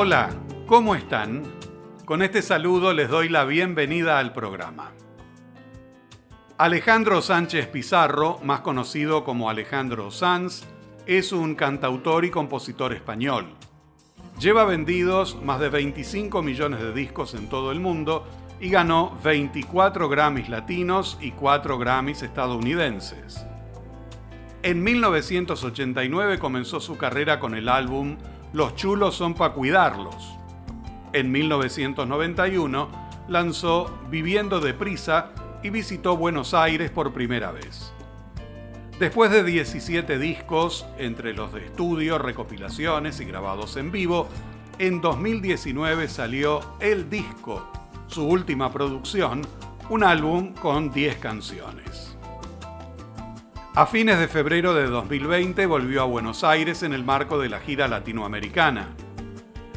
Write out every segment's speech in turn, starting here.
Hola, ¿cómo están? Con este saludo les doy la bienvenida al programa. Alejandro Sánchez Pizarro, más conocido como Alejandro Sanz, es un cantautor y compositor español. Lleva vendidos más de 25 millones de discos en todo el mundo y ganó 24 Grammys latinos y 4 Grammys estadounidenses. En 1989 comenzó su carrera con el álbum Los chulos son pa' cuidarlos. En 1991 lanzó Viviendo deprisa y visitó Buenos Aires por primera vez. Después de 17 discos, entre los de estudio, recopilaciones y grabados en vivo, en 2019 salió El Disco, su última producción, un álbum con 10 canciones. A fines de febrero de 2020 volvió a Buenos Aires en el marco de la gira latinoamericana.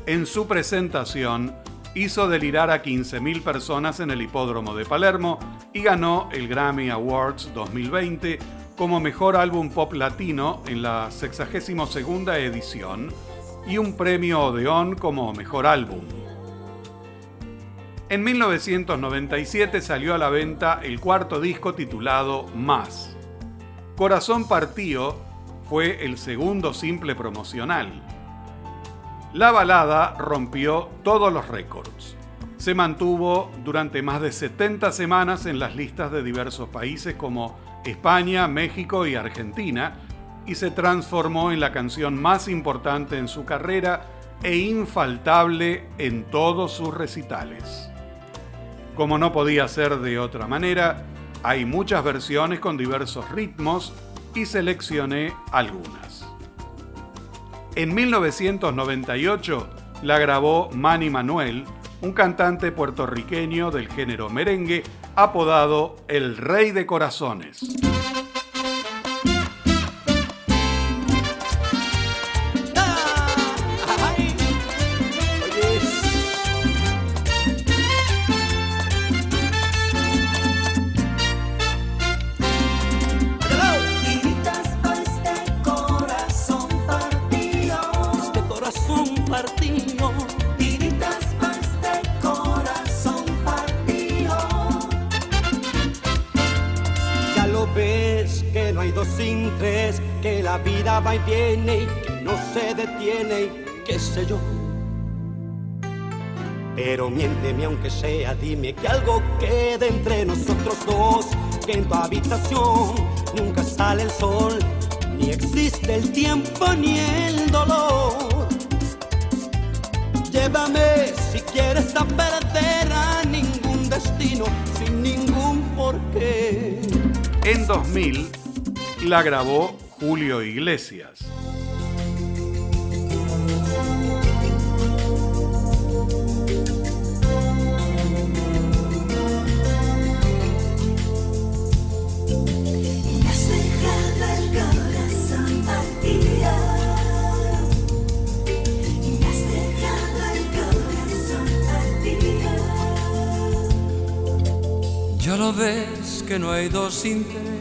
En su presentación hizo delirar a 15.000 personas en el hipódromo de Palermo y ganó el Grammy Awards 2020 como mejor álbum pop latino en la 62 edición y un premio Odeón como mejor álbum. En 1997 salió a la venta el cuarto disco titulado Más. Corazón Partido fue el segundo simple promocional. La balada rompió todos los récords. Se mantuvo durante más de 70 semanas en las listas de diversos países como España, México y Argentina, y se transformó en la canción más importante en su carrera e infaltable en todos sus recitales. Como no podía ser de otra manera, hay muchas versiones con diversos ritmos y seleccioné algunas. En 1998 la grabó Manny Manuel, un cantante puertorriqueño del género merengue apodado el Rey de Corazones. Sin tres, que la vida va y viene y que no se detiene y qué sé yo. Pero miénteme aunque sea, dime que algo quede entre nosotros dos, que en tu habitación nunca sale el sol, ni existe el tiempo ni el dolor. Llévame si quieres a perder a ningún destino, sin ningún porqué. En 2000, la grabó Julio Iglesias. Ya lo ves que no hay dos interés,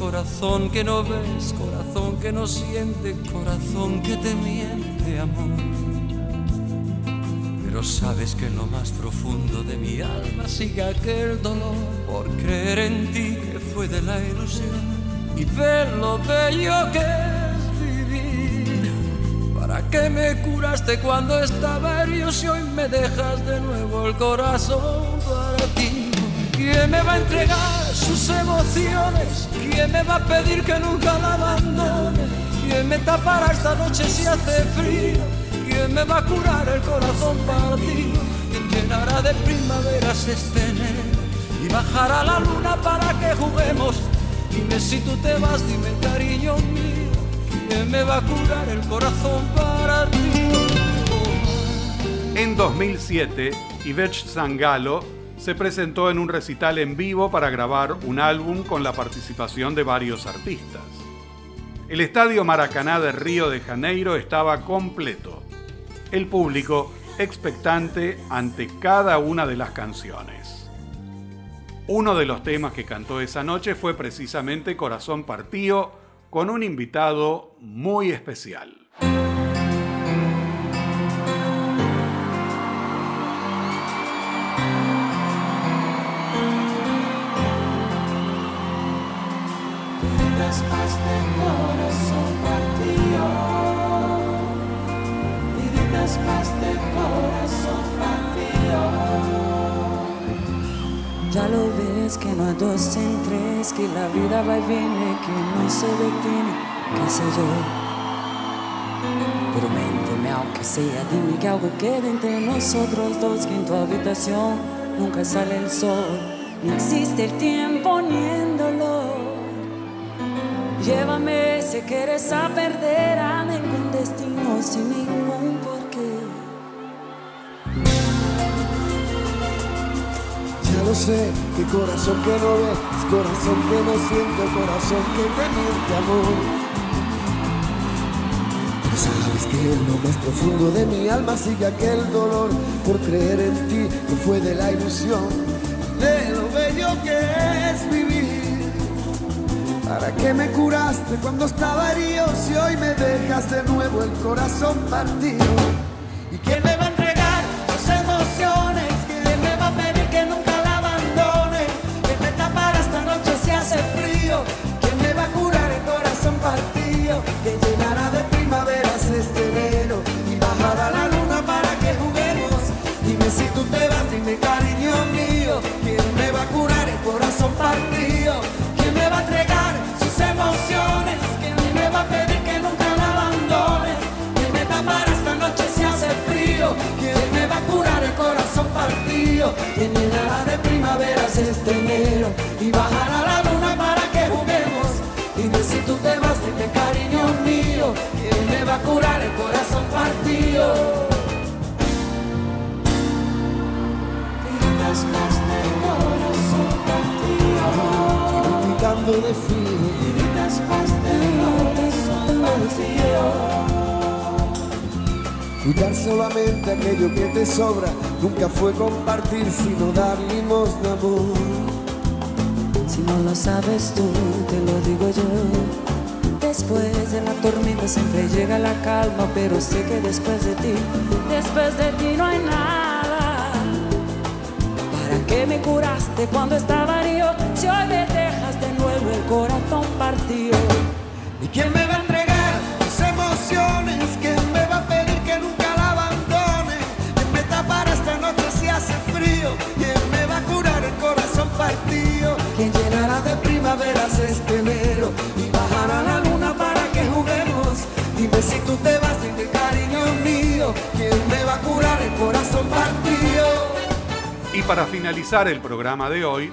corazón que no ves, corazón que no siente, corazón que te miente, amor. Pero sabes que en lo más profundo de mi alma sigue aquel dolor por creer en ti que fue de la ilusión y ver lo bello que es vivir. ¿Para qué me curaste cuando estaba herido y hoy me dejas de nuevo el corazón para ti? ¿Quién me va a entregar sus emociones? ¿Quién me va a pedir que nunca la abandone? ¿Quién me tapará esta noche si hace frío? ¿Quién me va a curar el corazón partido? ¿Quién llenará de primaveras este enero? Y bajará la luna para que juguemos. Dime si tú te vas, dime cariño mío. ¿Quién me va a curar el corazón para ti? En 2007, Ivech Zangalo se presentó en un recital en vivo para grabar un álbum con la participación de varios artistas. El estadio Maracaná de Río de Janeiro estaba completo. El público expectante ante cada una de las canciones. Uno de los temas que cantó esa noche fue precisamente Corazón Partido, con un invitado muy especial. Ya lo ves que no hay dos en tres, que la vida va y viene, que no se detiene, qué sé yo. Pero ménteme aunque sea, dime que algo quede entre nosotros dos, que en tu habitación nunca sale el sol, ni existe el tiempo ni el. Llévame si quieres a perder a ningún destino sin ningún porqué. Ya lo sé, que corazón que no ve, es corazón que no siente, corazón que te miente amor. Pero sabes que en lo más profundo de mi alma sigue aquel dolor por creer en ti que fue de la ilusión, de lo bello que es vivir ¿Para qué me curaste cuando estaba herido si hoy me dejas de nuevo el corazón partido? ¿Y quién me va a entregar sus emociones? ¿Quién me va a pedir que nunca la abandone? ¿Quién me tapará esta noche si hace frío? ¿Quién me va a curar el corazón partido? Que llenará de primaveras este enero y bajará la luna para que juguemos. Dime si tú te vas, dime cariño mío. ¿Quién me va a curar el corazón partido? ¿Quién me entregar? emociones, que me va a pedir que nunca la abandone, que me tapará esta noche si hace frío, que me va a curar el corazón partido, que llenará de primaveras este enero y bajará la luna para que juguemos. Dime si tú te vas, dime cariño mío, que me va a curar de frío. Cuidar solamente aquello que te sobra nunca fue compartir, sino dar limosna amor. Si no lo sabes tú, te lo digo yo. Después de la tormenta siempre llega la calma, pero sé que después de ti, después de ti no hay nada. ¿Para qué me curaste cuando estaba herido? Si hoy me dejas el corazón partido. ¿Y quién me va a entregar tus emociones? ¿Quién me va a pedir que nunca la abandone? ¿Quién me tapará esta noche si hace frío? ¿Quién me va a curar el corazón partido? ¿Quién llenará de primaveras este enero? Y bajará la luna para que juguemos. Dime si tú te vas, dime cariño mío. ¿Quién me va a curar el corazón partido? Y para finalizar el programa de hoy,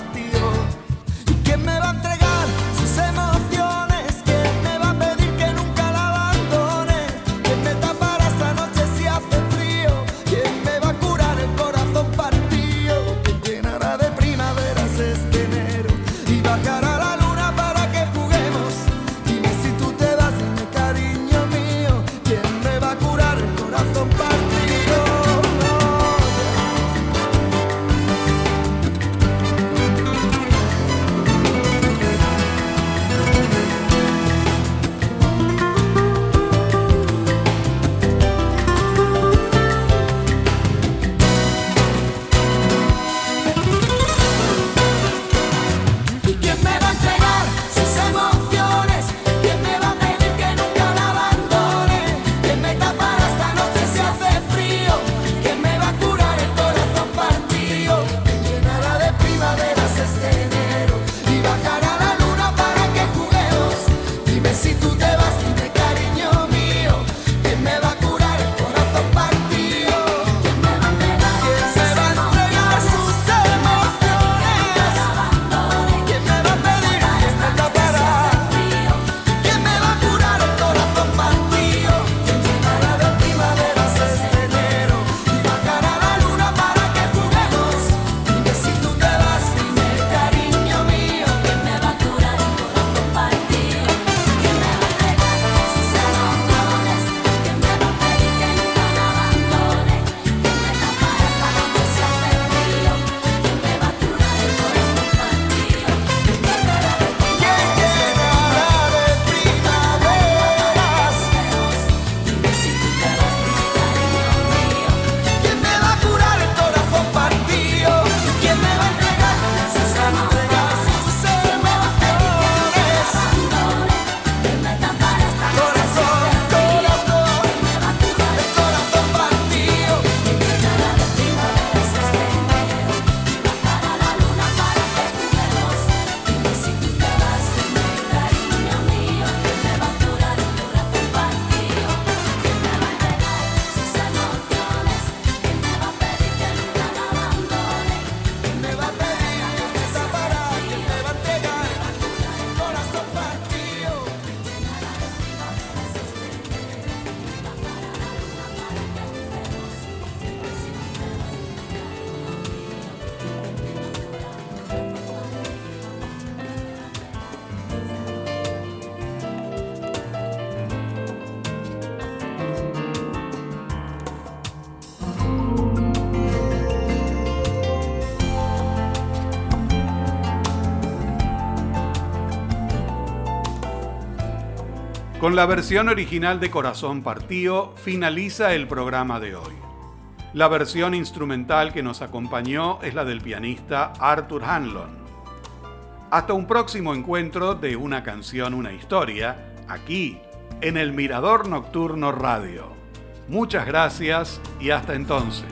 Con la versión original de Corazón Partido finaliza el programa de hoy. La versión instrumental que nos acompañó es la del pianista Arthur Hanlon. Hasta un próximo encuentro de Una canción, una historia, aquí, en el Mirador Nocturno Radio. Muchas gracias y hasta entonces.